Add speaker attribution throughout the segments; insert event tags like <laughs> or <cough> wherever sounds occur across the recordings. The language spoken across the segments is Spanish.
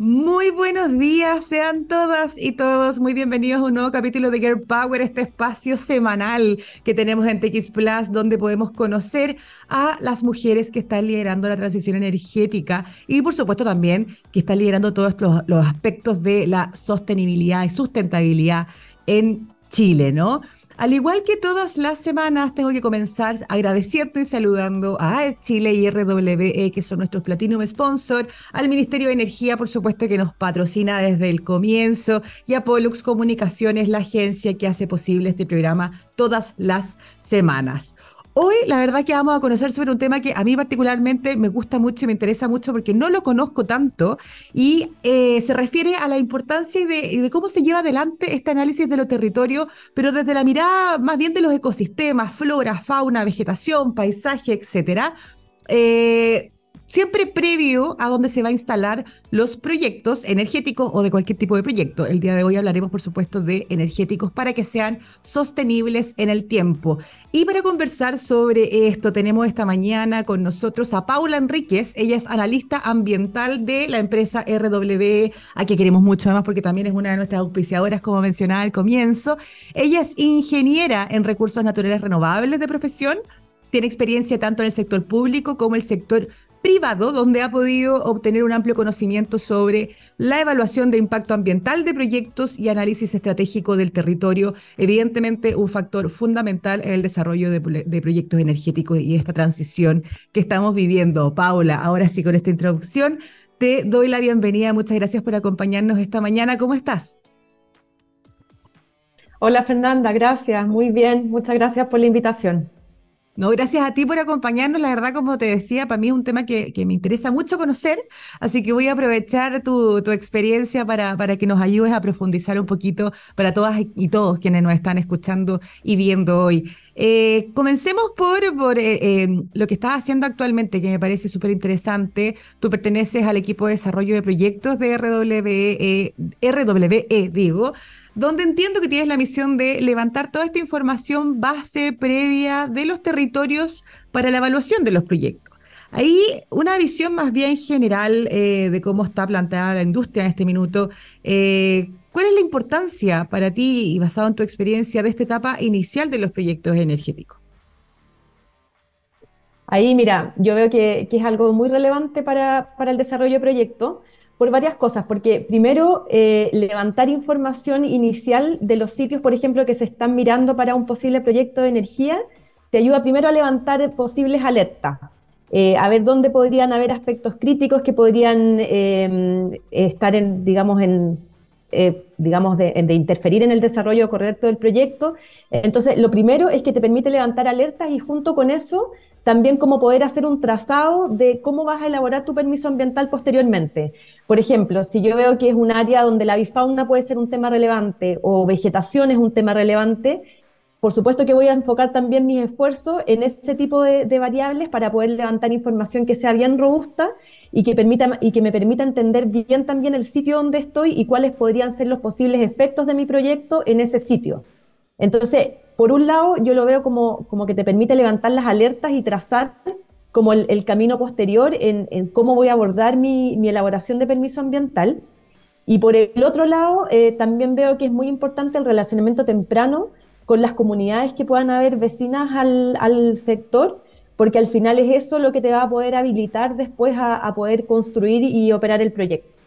Speaker 1: Muy buenos días, sean todas y todos muy bienvenidos a un nuevo capítulo de Girl Power, este espacio semanal que tenemos en TX Plus, donde podemos conocer a las mujeres que están liderando la transición energética y, por supuesto, también que están liderando todos los, los aspectos de la sostenibilidad y sustentabilidad en Chile, ¿no? Al igual que todas las semanas, tengo que comenzar agradeciendo y saludando a Chile y RWE, que son nuestros Platinum Sponsor, al Ministerio de Energía, por supuesto, que nos patrocina desde el comienzo, y a Pollux Comunicaciones, la agencia que hace posible este programa todas las semanas. Hoy la verdad que vamos a conocer sobre un tema que a mí particularmente me gusta mucho y me interesa mucho porque no lo conozco tanto y eh, se refiere a la importancia de, cómo se lleva adelante este análisis de los territorios, pero desde la mirada más bien de los ecosistemas, flora, fauna, vegetación, paisaje, etcétera. Eh, siempre previo a donde se va a instalar los proyectos energéticos o de cualquier tipo de proyecto. El día de hoy hablaremos, por supuesto, de energéticos para que sean sostenibles en el tiempo. Y para conversar sobre esto, tenemos esta mañana con nosotros a Paula Enríquez. Ella es analista ambiental de la empresa RWE, a que queremos mucho además porque también es una de nuestras auspiciadoras, como mencionaba al comienzo. Ella es ingeniera en recursos naturales renovables de profesión. Tiene experiencia tanto en el sector público como el sector privado donde ha podido obtener un amplio conocimiento sobre la evaluación de impacto ambiental de proyectos y análisis estratégico del territorio, evidentemente un factor fundamental en el desarrollo de, proyectos energéticos y esta transición que estamos viviendo. Paula, ahora sí con esta introducción te doy la bienvenida. Muchas gracias por acompañarnos esta mañana. ¿Cómo estás?
Speaker 2: Hola Fernanda, gracias. Muy bien. Muchas gracias por la invitación.
Speaker 1: No, gracias a ti por acompañarnos. La verdad, como te decía, para mí es un tema que, me interesa mucho conocer, así que voy a aprovechar tu, experiencia para, para, que nos ayudes a profundizar un poquito para todas y todos quienes nos están escuchando y viendo hoy. Eh, comencemos por, eh, em, lo que estás haciendo actualmente, que me parece súper interesante. Tú perteneces al equipo de desarrollo de proyectos de RWE, RWE digo donde entiendo que tienes la misión de levantar toda esta información base previa de los territorios para la evaluación de los proyectos. Ahí una visión más bien general eh, de cómo está planteada la industria en este minuto. Eh, ¿Cuál es la importancia para ti y basado en tu experiencia de esta etapa inicial de los proyectos energéticos?
Speaker 2: Ahí, mira, yo veo que, es algo muy relevante para, el desarrollo de proyectos por varias cosas, porque primero, eh, levantar información inicial de los sitios, por ejemplo, que se están mirando para un posible proyecto de energía, te ayuda primero a levantar posibles alertas, eh, a ver dónde podrían haber aspectos críticos que podrían em, estar en, digamos, en, eh, digamos, de, interferir en el desarrollo correcto del proyecto. Entonces, lo primero es que te permite levantar alertas y junto con eso también cómo poder hacer un trazado de cómo vas a elaborar tu permiso ambiental posteriormente. Por ejemplo, si yo veo que es un área donde la bifauna puede ser un tema relevante o vegetación es un tema relevante, por supuesto que voy a enfocar también mis esfuerzos en ese tipo de, variables para poder levantar información que sea bien robusta y que, permita, y que me permita entender bien también el sitio donde estoy y cuáles podrían ser los posibles efectos de mi proyecto en ese sitio. Entonces, por un lado, yo lo veo como, como que te permite levantar las alertas y trazar como el, camino posterior en, cómo voy a abordar mi, elaboración de permiso ambiental. Y por el otro lado, eh, también veo que es muy importante el relacionamiento temprano con las comunidades que puedan haber vecinas al, sector, porque al final es eso lo que te va a poder habilitar después a, poder construir y operar el proyecto.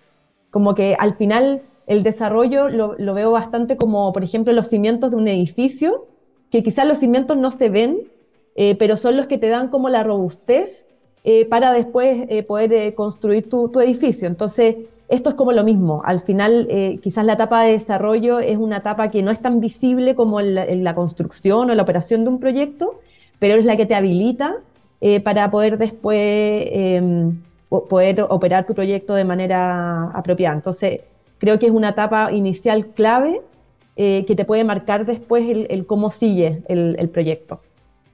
Speaker 2: Como que al final el desarrollo lo, lo, veo bastante como, por ejemplo, los cimientos de un edificio, que quizás los cimientos no se ven, eh, pero son los que te dan como la robustez eh, para después eh, poder construir tu, tu, edificio. Entonces, esto es como lo mismo. Al final, quizás la etapa de desarrollo es una etapa que no es tan visible como la, construcción o la operación de un proyecto, pero es la que te habilita para poder después em, poder operar tu proyecto de manera apropiada. Entonces, creo que es una etapa inicial clave eh, que te puede marcar después el, cómo sigue el, proyecto.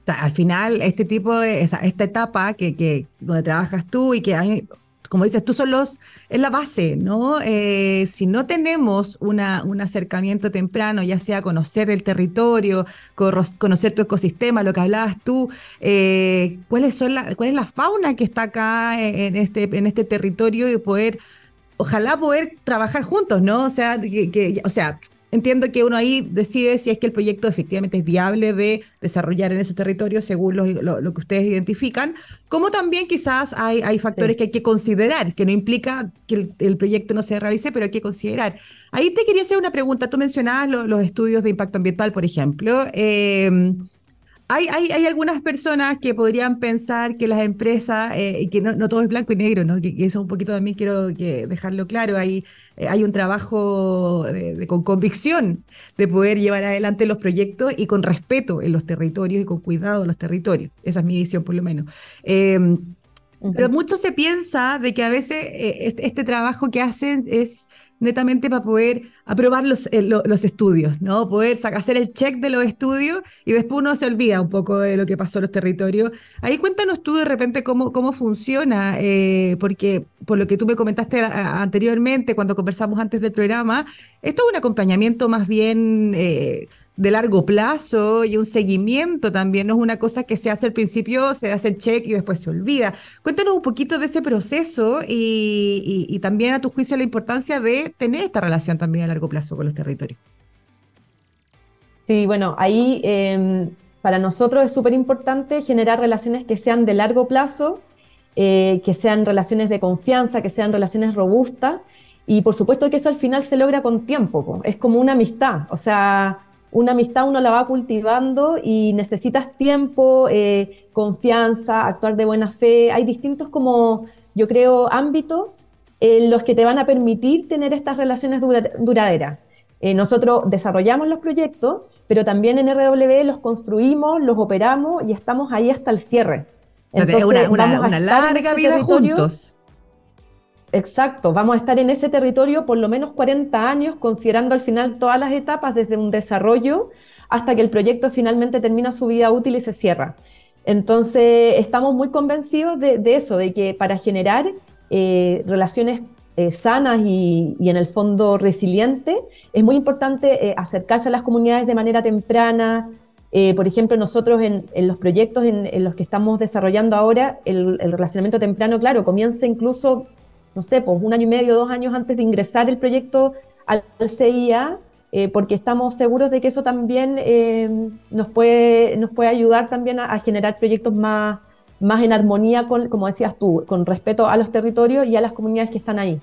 Speaker 1: al final, este tipo de, esta etapa que, donde trabajas tú y que hay, como dices, tú son los, es la base, ¿no? Eh, si no tenemos una, un acercamiento temprano, ya sea conocer el territorio, conocer tu ecosistema, lo que hablabas tú, eh, ¿cuáles son la, cuál es la fauna que está acá en este, en este territorio y poder ojalá poder trabajar juntos, ¿no? O sea, que, o sea, entiendo que uno ahí decide si es que el proyecto efectivamente es viable de desarrollar en esos territorios según lo, que ustedes identifican, como también quizás hay, hay factores que hay que considerar, que no implica que el, proyecto no se realice, pero hay que considerar. Ahí te quería hacer una pregunta. Tú mencionabas los estudios de impacto ambiental, por ejemplo. Eh, hay, hay, hay, algunas personas que podrían pensar que las empresas, eh, que no, todo es blanco y negro, ¿no? Que, eso un poquito también quiero que dejarlo claro, hay, eh, hay un trabajo con convicción de poder llevar adelante los proyectos y con respeto en los territorios y con cuidado en los territorios. Esa es mi visión por lo menos. Em, pero mucho se piensa de que a veces eh, este, este, trabajo que hacen es netamente para poder aprobar los, eh, los estudios, ¿no? Poder hacer el check de los estudios y después uno se olvida un poco de lo que pasó en los territorios. Ahí cuéntanos tú de repente cómo, cómo funciona, eh, porque por lo que tú me comentaste anteriormente, cuando conversamos antes del programa, esto es un acompañamiento más bien... Eh, de largo plazo y un seguimiento también. No es una cosa que se hace al principio, se hace el check y después se olvida. Cuéntanos un poquito de ese proceso y, también a tu juicio la importancia de tener esta relación también a largo plazo con los territorios.
Speaker 2: Sí, bueno, ahí em, para nosotros es súper importante generar relaciones que sean de largo plazo, eh, que sean relaciones de confianza, que sean relaciones robustas. Y por supuesto que eso al final se logra con tiempo, es como una amistad. O sea, una amistad uno la va cultivando y necesitas tiempo, eh, confianza, actuar de buena fe. Hay distintos como, yo creo, ámbitos en los que te van a permitir tener estas relaciones duraderas. Eh, nosotros desarrollamos los proyectos, pero también en RW los construimos, los operamos y estamos ahí hasta el cierre.
Speaker 1: Entonces, una, una larga vida juntos.
Speaker 2: Exacto, vamos a estar en ese territorio por lo menos 40 años, considerando al final todas las etapas desde un desarrollo hasta que el proyecto finalmente termina su vida útil y se cierra. Entonces, estamos muy convencidos de, eso, de que para generar eh, relaciones eh, sanas y, en el fondo resilientes, es muy importante eh, acercarse a las comunidades de manera temprana. por ejemplo, nosotros en, los proyectos en, los que estamos desarrollando ahora, el, el relacionamiento temprano, claro, comienza incluso no sé, pues un año y medio, dos años antes de ingresar el proyecto al CIA, eh, porque estamos seguros de que eso también eh, nos, puede, nos puede ayudar también a, generar proyectos más, más en armonía con, como decías tú, con respeto a los territorios y a las comunidades que están ahí.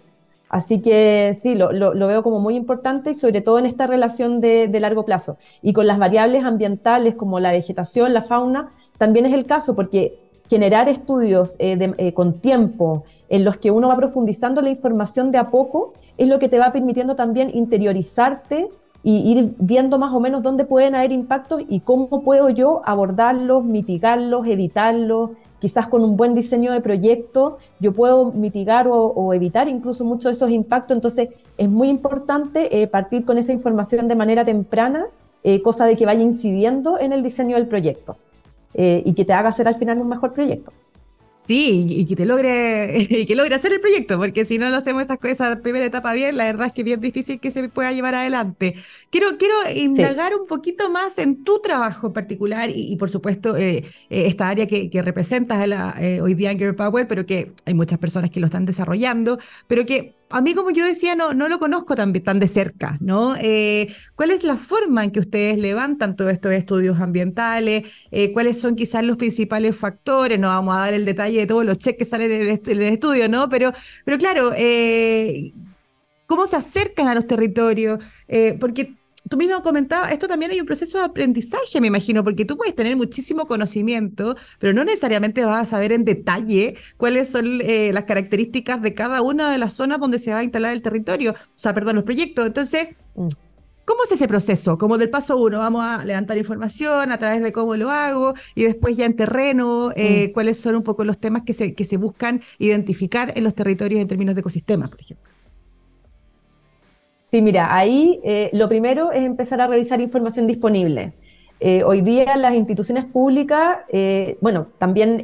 Speaker 2: Así que sí, lo, lo, veo como muy importante y sobre todo en esta relación de, de, largo plazo. Y con las variables ambientales como la vegetación, la fauna, también es el caso porque generar estudios eh, con tiempo en los que uno va profundizando la información de a poco, es lo que te va permitiendo también interiorizarte y ir viendo más o menos dónde pueden haber impactos y cómo puedo yo abordarlos, mitigarlos, evitarlos. Quizás con un buen diseño de proyecto yo puedo mitigar o, evitar incluso muchos de esos impactos. Entonces es muy importante eh, partir con esa información de manera temprana, eh, cosa de que vaya incidiendo en el diseño del proyecto eh, y que te haga hacer al final un mejor proyecto.
Speaker 1: Sí, y que te logre, <laughs> y que logre hacer el proyecto, porque si no lo hacemos esa, esa primera etapa bien, la verdad es que es bien difícil que se pueda llevar adelante. Quiero, quiero indagar un poquito más en tu trabajo en particular y, por supuesto, eh, eh, esta área que, que representas la, eh, hoy día en Girl Power, pero que hay muchas personas que lo están desarrollando, pero que a mí, como yo decía, no, no lo conozco tan, tan de cerca, ¿no? Eh, ¿Cuál es la forma en que ustedes levantan todos estos estudios ambientales? Eh, ¿Cuáles son quizás los principales factores? No vamos a dar el detalle de todos los cheques que salen en el, estudio, ¿no? Pero, pero claro, eh, ¿cómo se acercan a los territorios? porque tú mismo comentabas, esto también hay un proceso de aprendizaje, me imagino, porque tú puedes tener muchísimo conocimiento, pero no necesariamente vas a saber en detalle cuáles son eh, las características de cada una de las zonas donde se va a instalar el territorio, o sea, perdón, los proyectos. Entonces, mm. ¿Cómo es ese proceso? Como del paso uno, vamos a levantar información a través de cómo lo hago y después ya en terreno, eh, mm. cuáles son un poco los temas que se, que se buscan identificar en los territorios en términos de ecosistemas, por ejemplo.
Speaker 2: Sí, mira, ahí eh, lo primero es empezar a revisar información disponible. Eh, hoy día las instituciones públicas, eh, bueno, también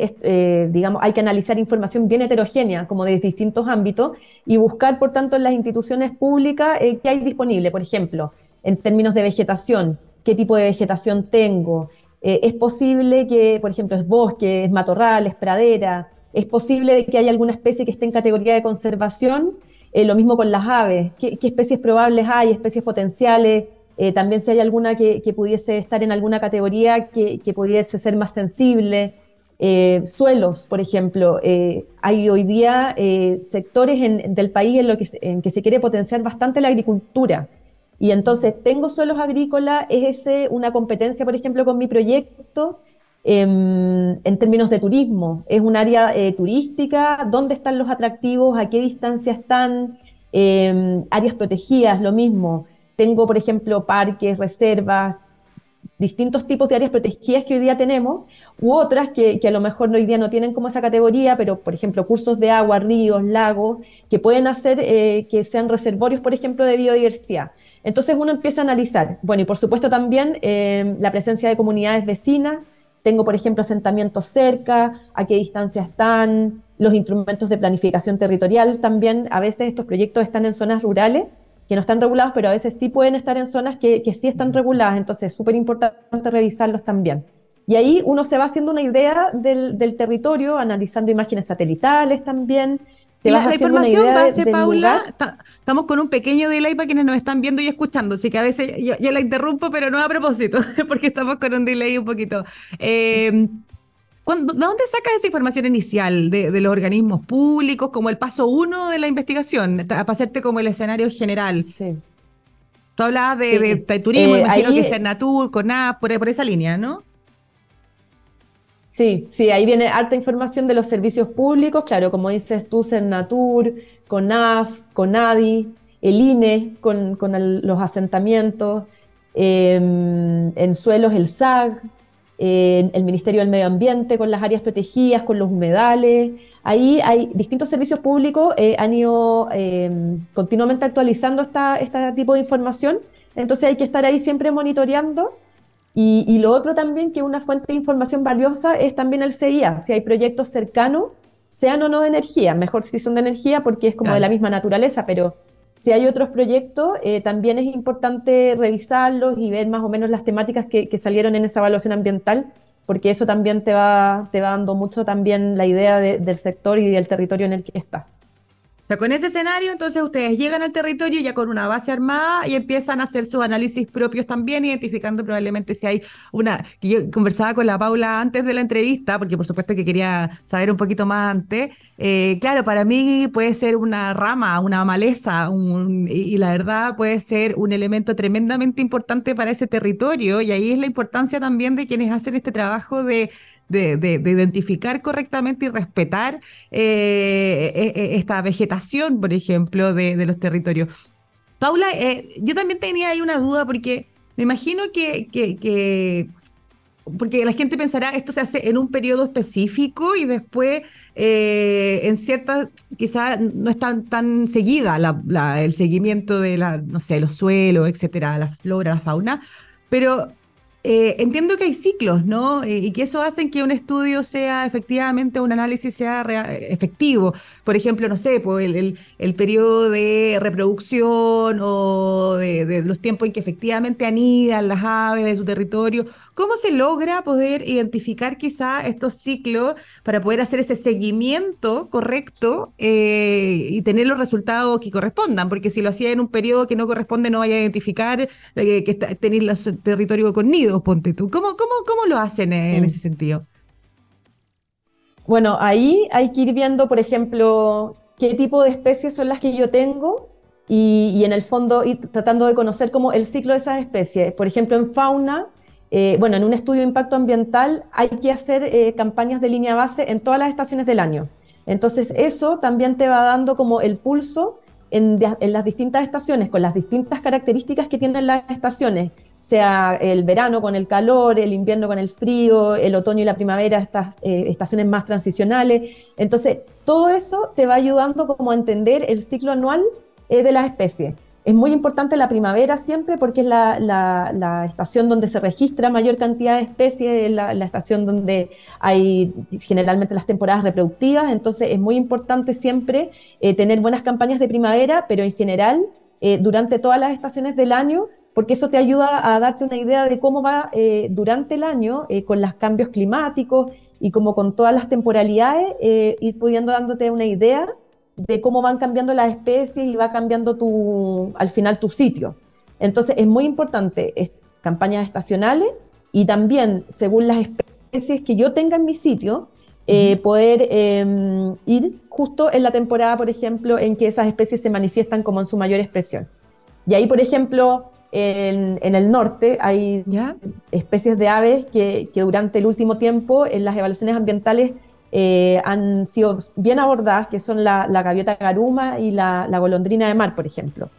Speaker 2: digamos, hay que analizar información bien heterogénea, como de distintos ámbitos, y buscar, por tanto, en las instituciones públicas qué hay disponible. Por ejemplo, en términos de vegetación, qué tipo de vegetación tengo. es posible que, por ejemplo, es bosque, es matorral, es pradera. Es posible que haya alguna especie que esté en categoría de conservación lo mismo con las aves, ¿Qué, especies probables hay, especies potenciales, también si hay alguna que, pudiese estar en alguna categoría que, pudiese ser más sensible. suelos, por ejemplo. hay hoy día sectores del país en, lo que, se quiere potenciar bastante la agricultura. Y entonces tengo suelos agrícolas, es una competencia, por ejemplo, con mi proyecto en términos de turismo. Es un área eh, turística, ¿dónde están los atractivos? ¿A qué distancia están? Em, áreas protegidas, lo mismo. Tengo, por ejemplo, parques, reservas, distintos tipos de áreas protegidas que hoy día tenemos, u otras que, a lo mejor hoy día no tienen como esa categoría, pero por ejemplo cursos de agua, ríos, lagos, que pueden hacer eh, que sean reservorios, por ejemplo, de biodiversidad. Entonces uno empieza a analizar, bueno, y por supuesto también eh, la presencia de comunidades vecinas, tengo por ejemplo asentamientos cerca, a qué distancia están, los instrumentos de planificación territorial también, a veces estos proyectos están en zonas rurales que no están regulados, pero a veces sí pueden estar en zonas que, sí están reguladas, entonces es súper importante revisarlos también. Y ahí uno se va haciendo una idea del, del territorio, analizando imágenes satelitales también,
Speaker 1: la, información base, Paula, estamos con un pequeño delay para quienes nos están viendo y escuchando, así que a veces yo, la interrumpo, pero no a propósito, <laughs> porque estamos con un delay un poquito. Eh, ¿De dónde sacas esa información inicial de, los organismos públicos como el paso uno de la investigación, para hacerte como el escenario general? Sí. Tú hablabas de, turismo, eh, imagino que es Natur, CONAP, por, por esa línea, ¿no?
Speaker 2: Sí, sí, ahí viene harta información de los servicios públicos, claro, como dices tú, Cernatur, CONAF, CONADI, el INE con, los asentamientos, em, en suelos el SAG, el Ministerio del Medio Ambiente con las áreas protegidas, con los humedales. Ahí hay distintos servicios públicos, eh, han ido em, continuamente actualizando esta, este tipo de información, entonces hay que estar ahí siempre monitoreando y, lo otro también, que una fuente de información valiosa es también el CIA, si hay proyectos cercanos, sean o no de energía, mejor si son de energía porque es como de la misma naturaleza, pero si hay otros proyectos, eh, también es importante revisarlos y ver más o menos las temáticas que, salieron en esa evaluación ambiental, porque eso también te va, te va dando mucho también la idea del sector y del territorio en el que estás
Speaker 1: con ese escenario, entonces ustedes llegan al territorio ya con una base armada y empiezan a hacer sus análisis propios también, identificando probablemente si hay una. Yo conversaba con la Paula antes de la entrevista, porque por supuesto que quería saber un poquito más antes. Eh, claro, para mí puede ser una rama, una maleza, y la verdad puede ser un elemento tremendamente importante para ese territorio, y ahí es la importancia también de quienes hacen este trabajo de de, identificar correctamente y respetar eh, e, e, esta vegetación, por ejemplo, de, los territorios. Paula, eh, yo también tenía ahí una duda porque me imagino que, que, porque la gente pensará esto se hace en un periodo específico y después eh, en ciertas, quizás no es tan, tan seguida el seguimiento de la, no los suelos, etcétera, la flora, la fauna, pero eh, entiendo que hay ciclos, ¿no? Eh, y que eso hace que un estudio sea efectivamente, un análisis sea efectivo. Por ejemplo, no sé, pues el, el, periodo de reproducción o de, los tiempos en que efectivamente anidan las aves de su territorio. ¿Cómo se logra poder identificar quizá estos ciclos para poder hacer ese seguimiento correcto eh, y tener los resultados que correspondan? Porque si lo hacía en un periodo que no corresponde, no vaya a identificar que tenéis los territorio con nido ponte tú. ¿Cómo, cómo, cómo lo hacen en, ese sentido?
Speaker 2: Bueno, ahí hay que ir viendo, por ejemplo, qué tipo de especies son las que yo tengo y, en el fondo ir tratando de conocer como el ciclo de esas especies. Por ejemplo, en fauna, eh, bueno, en un estudio de impacto ambiental hay que hacer eh, campañas de línea base en todas las estaciones del año. Entonces, eso también te va dando como el pulso en, en las distintas estaciones, con las distintas características que tienen las estaciones sea el verano con el calor, el invierno con el frío, el otoño y la primavera, estas eh, estaciones más transicionales. Entonces, todo eso te va ayudando como a entender el ciclo anual eh, de las especies. Es muy importante la primavera siempre porque es la, estación donde se registra mayor cantidad de especies, es la, estación donde hay generalmente las temporadas reproductivas, entonces es muy importante siempre eh, tener buenas campañas de primavera, pero en general, durante todas las estaciones del año, porque eso te ayuda a darte una idea de cómo va eh, durante el año eh, con los cambios climáticos y como con todas las temporalidades, eh, ir pudiendo dándote una idea de cómo van cambiando las especies y va cambiando tu, al final tu sitio. Entonces es muy importante es, campañas estacionales y también según las especies que yo tenga en mi sitio, eh, poder em, ir justo en la temporada, por ejemplo, en que esas especies se manifiestan como en su mayor expresión. Y ahí, por ejemplo, en, el norte hay especies de aves que, durante el último tiempo en las evaluaciones ambientales eh, han sido bien abordadas, que son la, gaviota garuma y la, golondrina de mar, por ejemplo.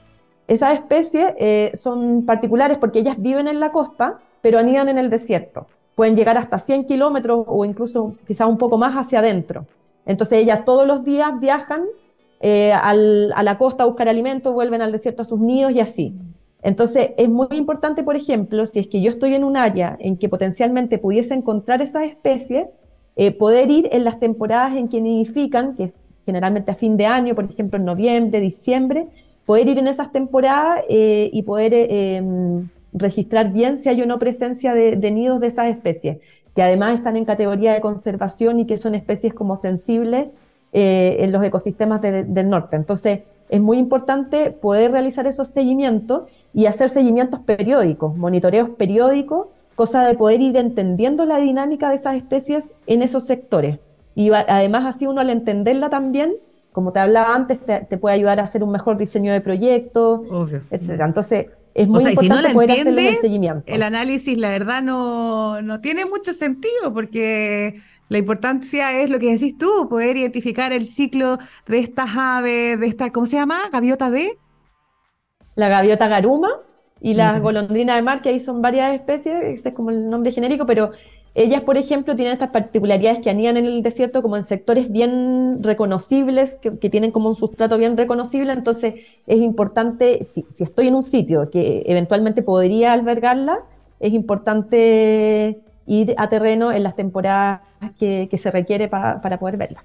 Speaker 2: Esas especies eh, son particulares porque ellas viven en la costa, pero anidan en el desierto. Pueden llegar hasta 100 kilómetros o incluso quizá un poco más hacia adentro. Entonces ellas todos los días viajan eh, a la costa a buscar alimento, vuelven al desierto a sus nidos y así. Entonces, es muy importante, por ejemplo, si es que yo estoy en un área en que potencialmente pudiese encontrar esas especies, eh, poder ir en las temporadas en que nidifican, que generalmente a fin de año, por ejemplo, en noviembre, diciembre, poder ir en esas temporadas eh, y poder em, registrar bien si hay o no presencia de, nidos de esas especies, que además están en categoría de conservación y que son especies como sensibles eh, en los ecosistemas del norte. Entonces, es muy importante poder realizar esos seguimientos y hacer seguimientos periódicos, monitoreos periódicos, cosa de poder ir entendiendo la dinámica de esas especies en esos sectores. Y además así uno al entenderla también, como te hablaba antes, te, puede ayudar a hacer un mejor diseño de proyecto, etc. Entonces, es muy importante poder hacerle el seguimiento.
Speaker 1: El análisis, la verdad, no, no tiene mucho sentido porque la importancia es lo que decís tú, poder identificar el ciclo de estas aves, de esta, ¿cómo se llama? Gaviota de.
Speaker 2: La gaviota garuma y la golondrina de mar, que ahí son varias especies, ese es como el nombre genérico, pero ellas, por ejemplo, tienen estas particularidades que anidan en el desierto como en sectores bien reconocibles, que, tienen como un sustrato bien reconocible, entonces es importante, si, si, estoy en un sitio que eventualmente podría albergarla, es importante ir a terreno en las temporadas que, se requiere para poder verla.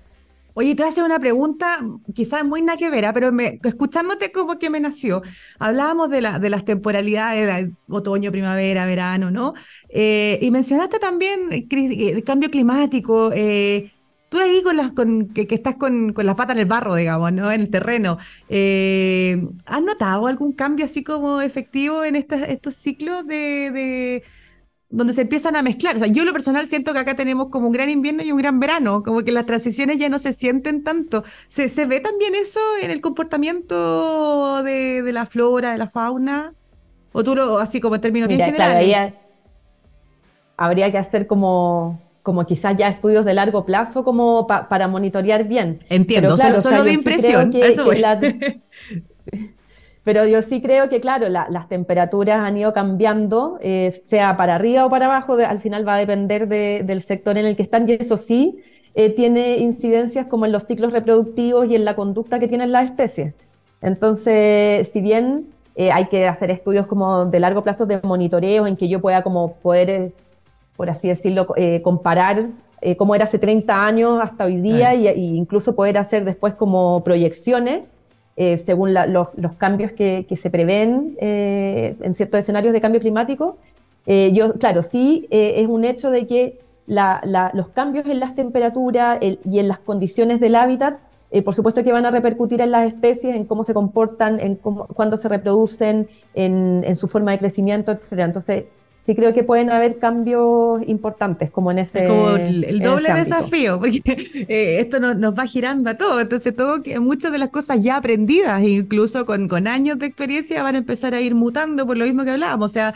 Speaker 1: Oye, te voy a hacer una pregunta, quizás muy naquevera, pero me, escuchándote como que me nació. Hablábamos de, la, las temporalidades, otoño, primavera, verano, ¿no? Eh, y mencionaste también el cambio climático. Eh, tú ahí con las, que, estás con, con, las patas en el barro, digamos, ¿no? En el terreno. Eh, ¿Has notado algún cambio así como efectivo en estos ciclos de donde se empiezan a mezclar. O sea, yo lo personal siento que acá tenemos como un gran invierno y un gran verano, como que las transiciones ya no se sienten tanto. ¿Se, se ve también eso en el comportamiento de, de, la flora, de la fauna? ¿O tú lo, así como en términos bien generales?
Speaker 2: habría que hacer como, como quizás ya estudios de largo plazo como para monitorear bien.
Speaker 1: Entiendo, claro, solo, de impresión. <laughs>
Speaker 2: Pero yo sí creo que, claro, las temperaturas han ido cambiando, eh, sea para arriba o para abajo, al final va a depender del sector en el que están, y eso sí eh, tiene incidencias como en los ciclos reproductivos y en la conducta que tienen las especies. Entonces, si bien eh, hay que hacer estudios como de largo plazo de monitoreo en que yo pueda como poder, por así decirlo, comparar cómo era hace 30 años hasta hoy día e incluso poder hacer después como proyecciones, eh, según los, cambios que, se prevén eh, en ciertos escenarios de cambio climático. Eh, yo, claro, sí es un hecho de que los cambios en las temperaturas y en las condiciones del hábitat, por supuesto que van a repercutir en las especies, en cómo se comportan, en cómo, cuándo se reproducen, en, en su forma de crecimiento, etc. Entonces, sí creo que pueden haber cambios importantes como en ese
Speaker 1: como el, doble desafío <laughs> porque eh, esto nos, va girando a todo entonces todo que muchas de las cosas ya aprendidas incluso con, con años de experiencia van a empezar a ir mutando por lo mismo que hablábamos o sea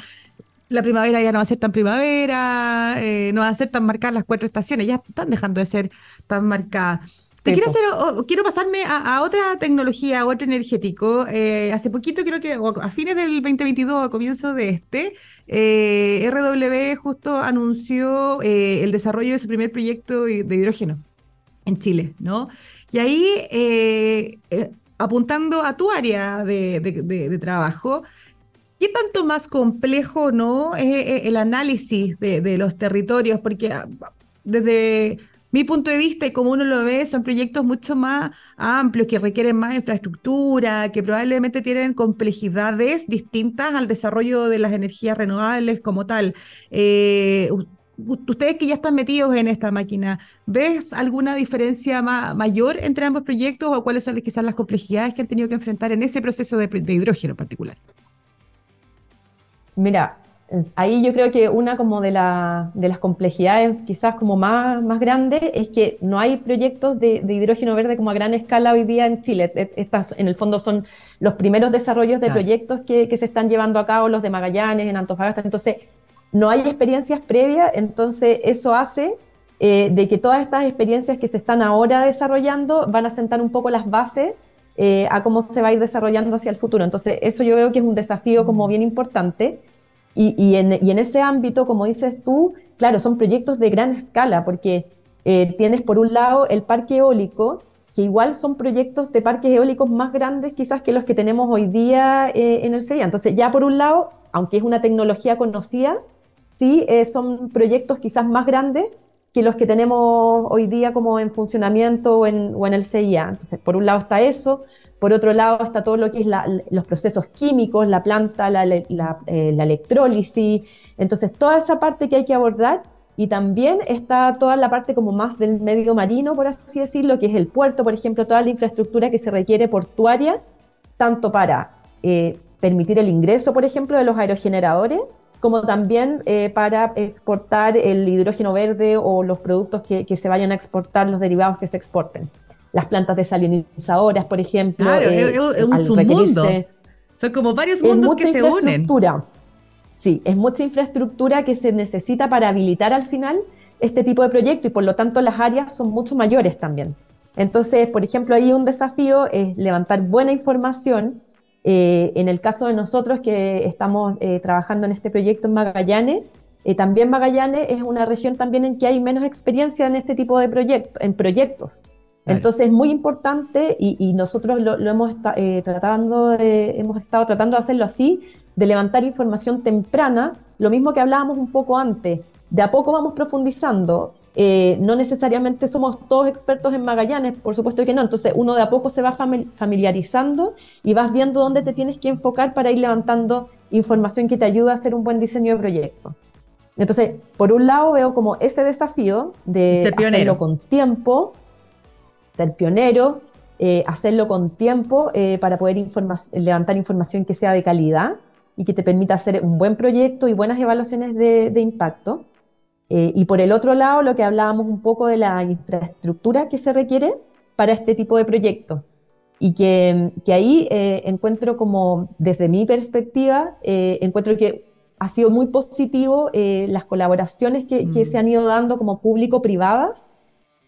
Speaker 1: la primavera ya no va a ser tan primavera, eh, no va a ser tan marcadas las cuatro estaciones, ya están dejando de ser tan marcadas. Te quiero, hacer, quiero pasarme a, otra tecnología, a otro energético. Eh, hace poquito, creo que a fines del 2022, a comienzo de este, eh, RW justo anunció eh, el desarrollo de su primer proyecto de hidrógeno en Chile, ¿no? Y ahí, apuntando a tu área de, trabajo, ¿Qué tanto más complejo no es el análisis de, de, los territorios? Porque ah, desde mi punto de vista y como uno lo ve, son proyectos mucho más amplios, que requieren más infraestructura, que probablemente tienen complejidades distintas al desarrollo de las energías renovables como tal. Eh, ustedes que ya están metidos en esta máquina, ¿ves alguna diferencia mayor entre ambos proyectos o cuáles son quizás las complejidades que han tenido que enfrentar en ese proceso de, de hidrógeno en particular?
Speaker 2: Mira, ahí yo creo que una como de, de las complejidades quizás como más, más grandes es que no hay proyectos de, hidrógeno verde como a gran escala hoy día en Chile. E, estas en el fondo son los primeros desarrollos de proyectos que, que, se están llevando a cabo, los de Magallanes, en Antofagasta. Entonces, no hay experiencias previas, entonces eso hace eh, de que todas estas experiencias que se están ahora desarrollando van a sentar un poco las bases eh, a cómo se va a ir desarrollando hacia el futuro. Entonces, eso yo veo que es un desafío como bien importante. Y, en, ese ámbito, como dices tú, claro, son proyectos de gran escala, porque eh, tienes por un lado el parque eólico, que igual son proyectos de parques eólicos más grandes quizás que los que tenemos hoy día en el CEIA. Entonces, ya por un lado, aunque es una tecnología conocida, sí eh, son proyectos quizás más grandes que los que tenemos hoy día como en funcionamiento o en, o en el CIA. Entonces, por un lado está eso, por otro lado está todo lo que es los procesos químicos, la planta, la, eh, la, electrólisis, entonces toda esa parte que hay que abordar y también está toda la parte como más del medio marino, por así decirlo, que es el puerto, por ejemplo, toda la infraestructura que se requiere portuaria, tanto para eh, permitir el ingreso, por ejemplo, de los aerogeneradores, como también eh, para exportar el hidrógeno verde o los productos que, se vayan a exportar, los derivados que se exporten. Las plantas desalinizadoras, por ejemplo.
Speaker 1: Claro, es, un mundo. Son como varios mundos que se unen.
Speaker 2: Sí, es mucha infraestructura que se necesita para habilitar al final este tipo de proyecto y por lo tanto las áreas son mucho mayores también. Entonces, por ejemplo, ahí un desafío es levantar buena información eh, en el caso de nosotros que estamos eh, trabajando en este proyecto en Magallanes, eh, también Magallanes es una región también en que hay menos experiencia en este tipo de proyectos, en proyectos. Entonces es muy importante y, nosotros lo, hemos, tratando hemos estado tratando de hacerlo así, de levantar información temprana, lo mismo que hablábamos un poco antes. De a poco vamos profundizando eh, no necesariamente somos todos expertos en Magallanes, por supuesto que no. Entonces uno de a poco se va familiarizando y vas viendo dónde te tienes que enfocar para ir levantando información que te ayuda a hacer un buen diseño de proyecto. Entonces, por un lado veo como ese desafío de hacerlo con tiempo, ser pionero, eh, hacerlo con tiempo eh, para poder levantar información que sea de calidad y que te permita hacer un buen proyecto y buenas evaluaciones de impacto. Eh, y por el otro lado, lo que hablábamos un poco de la infraestructura que se requiere para este tipo de proyectos. Y que, que ahí eh, encuentro como, desde mi perspectiva, eh, encuentro que ha sido muy positivo las colaboraciones que, que, se han ido dando como público-privadas,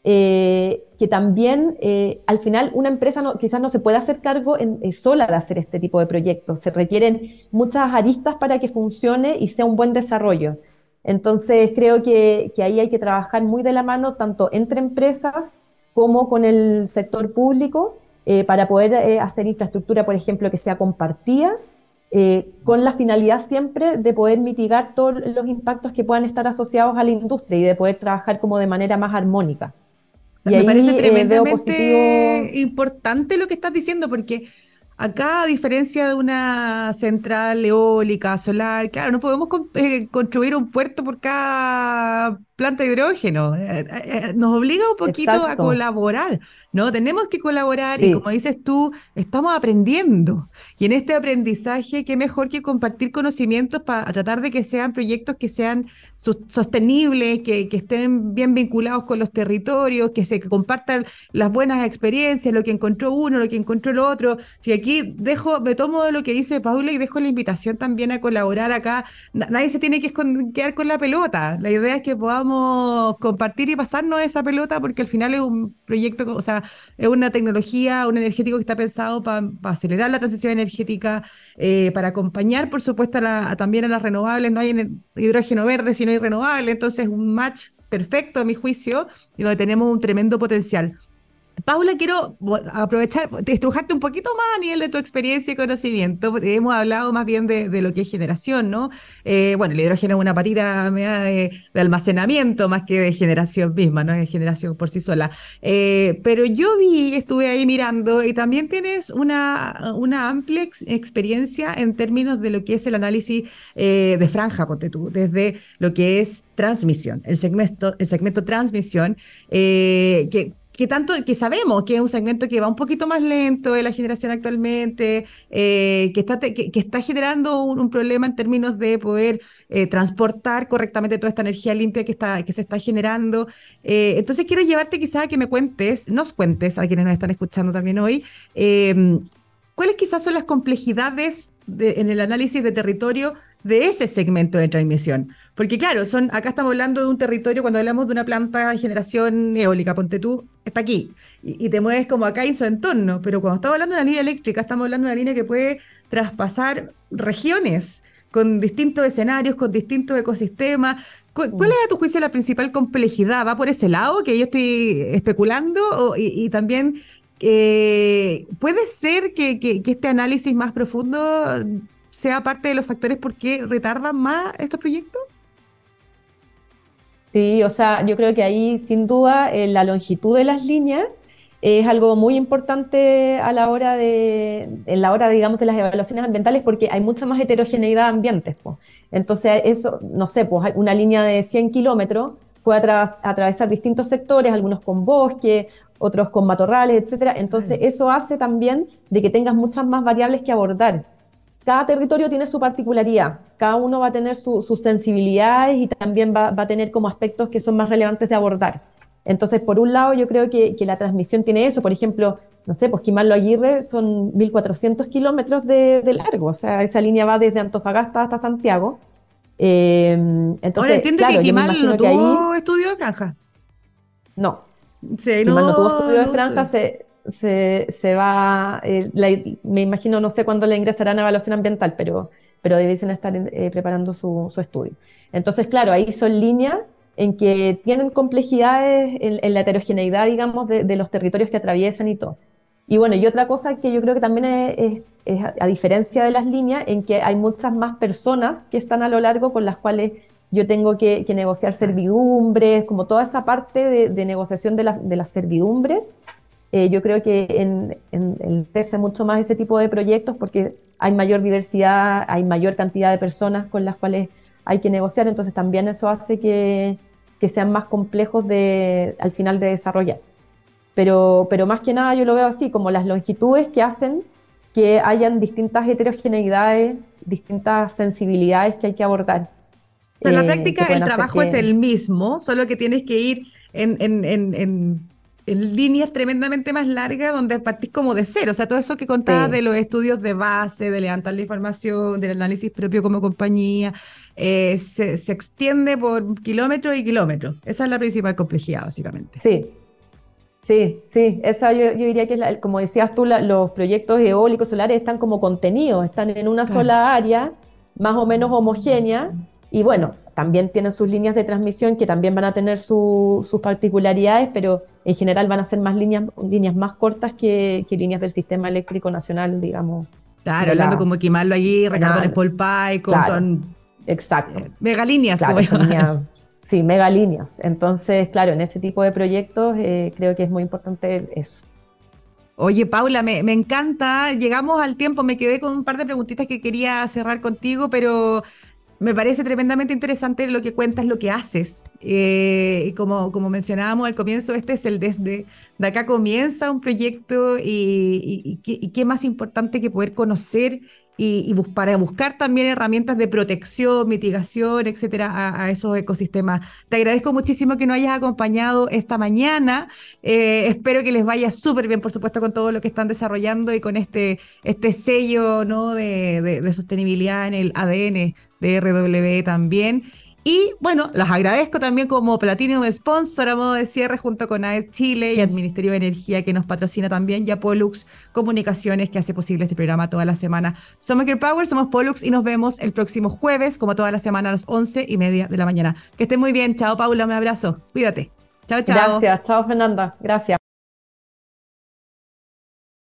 Speaker 2: que también al final una empresa no, quizás no se puede hacer cargo en, sola de hacer este tipo de proyectos. Se requieren muchas aristas para que funcione y sea un buen desarrollo. Entonces, creo que, ahí hay que trabajar muy de la mano, tanto entre empresas como con el sector público, eh, para poder eh, hacer infraestructura, por ejemplo, que sea compartida, eh, con la finalidad siempre de poder mitigar todos los impactos que puedan estar asociados a la industria y de poder trabajar como de manera más armónica.
Speaker 1: Y Me parece tremendamente importante lo que estás diciendo, porque Acá, a diferencia de una central eólica, solar, claro, no podemos eh, construir un puerto por cada planta de hidrógeno. Eh, eh, nos obliga un poquito a colaborar. ¿No? Tenemos que colaborar y como dices tú, estamos aprendiendo. Y en este aprendizaje, qué mejor que compartir conocimientos para tratar de que sean proyectos que sean sostenibles, que, estén bien vinculados con los territorios, que se compartan las buenas experiencias, lo que encontró uno, lo que encontró el otro. Si aquí dejo, me tomo de lo que dice Paula y dejo la invitación también a colaborar acá. Nadie se tiene que quedar con la pelota. La idea es que podamos compartir y pasarnos esa pelota porque al final es un proyecto, o sea, es una tecnología, un energético que está pensado para acelerar la transición energética, eh, para acompañar, por supuesto, también a las renovables. No hay hidrógeno verde si no hay renovable, entonces un match perfecto a mi juicio y donde tenemos un tremendo potencial. Paula, quiero aprovechar, estrujarte un poquito más a nivel de tu experiencia y conocimiento. Hemos hablado más bien de, lo que es generación, ¿no? Eh, bueno, el hidrógeno es una patita de, de, almacenamiento más que de generación misma, no es generación por sí sola. Eh, pero yo vi, estuve ahí mirando y también tienes una, amplia experiencia en términos de lo que es el análisis eh, de franja, ponte tú, desde lo que es transmisión, el segmento, el segmento transmisión, que que tanto que sabemos que es un segmento que va un poquito más lento de la generación actualmente, eh, que, está, que, está generando un, problema en términos de poder eh, transportar correctamente toda esta energía limpia que, está, que se está generando. Eh, entonces quiero llevarte quizás a que me cuentes, nos cuentes a quienes nos están escuchando también hoy, cuáles quizás son las complejidades en el análisis de territorio de ese segmento de transmisión. Porque claro, son, acá estamos hablando de un territorio, cuando hablamos de una planta de generación eólica, ponte tú, está aquí, y, te mueves como acá en su entorno, pero cuando estamos hablando de una línea eléctrica, estamos hablando de una línea que puede traspasar regiones con distintos escenarios, con distintos ecosistemas. ¿Cuál, es a tu juicio la principal complejidad? ¿Va por ese lado que yo estoy especulando? y, también eh, ¿Puede ser que, que, este análisis más profundo sea parte de los factores por qué retardan más estos proyectos?
Speaker 2: Sí, o sea, yo creo que ahí sin duda eh, la longitud de las líneas es algo muy importante a la hora de, en la hora, digamos, de las evaluaciones ambientales porque hay mucha más heterogeneidad de ambientes. Pues. Entonces, eso, no sé, pues una línea de 100 kilómetros puede atravesar distintos sectores, algunos con bosque, otros con matorrales, etcétera. Entonces, eso hace también de que tengas muchas más variables que abordar cada territorio tiene su particularidad, cada uno va a tener sus sensibilidades y también va, a tener como aspectos que son más relevantes de abordar. Entonces, por un lado, yo creo que, la transmisión tiene eso. Por ejemplo, no sé, pues Quimarlo Aguirre son 1.400 kilómetros de, largo, o sea, esa línea va desde Antofagasta hasta Santiago.
Speaker 1: Eh, entonces, Ahora, claro, que Quimal no tuvo estudio de franja.
Speaker 2: No. Sí, no, no tuvo estudio de franja, se, se, se va, eh, me imagino, no sé cuándo le ingresarán a evaluación ambiental, pero, pero deben estar eh, preparando su, su, estudio. Entonces, claro, ahí son líneas en que tienen complejidades en, la heterogeneidad, digamos, de, los territorios que atraviesan y todo. Y bueno, y otra cosa que yo creo que también es, a diferencia de las líneas, en que hay muchas más personas que están a lo largo con las cuales yo tengo que, negociar servidumbres, como toda esa parte de, negociación de, de las servidumbres, eh, yo creo que en, en, mucho más ese tipo de proyectos porque hay mayor diversidad, hay mayor cantidad de personas con las cuales hay que negociar, entonces también eso hace que, que sean más complejos de, al final de desarrollar. Pero, pero más que nada yo lo veo así, como las longitudes que hacen que hayan distintas heterogeneidades, distintas sensibilidades que hay que abordar.
Speaker 1: En la eh, práctica el trabajo es el mismo, solo que tienes que ir en, en, en en líneas tremendamente más largas donde partís como de cero. O sea, todo eso que contabas de los estudios de base, de levantar la información, del análisis propio como compañía, eh, se, extiende por kilómetros y kilómetros. Esa es la principal complejidad, básicamente.
Speaker 2: Sí. Sí, sí, esa yo, diría que es, como decías tú, los proyectos eólicos solares están como contenidos, están en una sola área, más o menos homogénea, y bueno, también tienen sus líneas de transmisión que también van a tener sus particularidades, pero en general van a ser más líneas, líneas más cortas que, líneas del sistema eléctrico nacional, digamos.
Speaker 1: Claro, hablando como quemarlo allí, Ricardo Paul claro, son
Speaker 2: exacto.
Speaker 1: Eh, megalíneas. <laughs>
Speaker 2: sí, megalíneas. Entonces, claro, en ese tipo de proyectos eh, creo que es muy importante eso.
Speaker 1: Oye, Paula, me, me, encanta. Llegamos al tiempo. Me quedé con un par de preguntitas que quería cerrar contigo, pero me parece tremendamente interesante lo que cuentas, lo que haces. Eh, y como, como mencionábamos al comienzo, este es el desde. De acá comienza un proyecto y, qué más importante que poder conocer y, para buscar también herramientas de protección, mitigación, etcétera, a, esos ecosistemas. Te agradezco muchísimo que nos hayas acompañado esta mañana. Eh, espero que les vaya súper bien, por supuesto, con todo lo que están desarrollando y con este, este sello ¿no? de, de sostenibilidad en el ADN de RW también. Y bueno, las agradezco también como Platinum Sponsor a modo de cierre junto con AES Chile y al Ministerio de Energía que nos patrocina también y a Pollux Comunicaciones que hace posible este programa toda la semana. Somos Gear Power, somos Pollux y nos vemos el próximo jueves como toda la semana a las once y media de la mañana. Que estén muy bien. Chao Paula, un abrazo. Cuídate. Chao, chao.
Speaker 2: Gracias. Chao Fernanda. Gracias.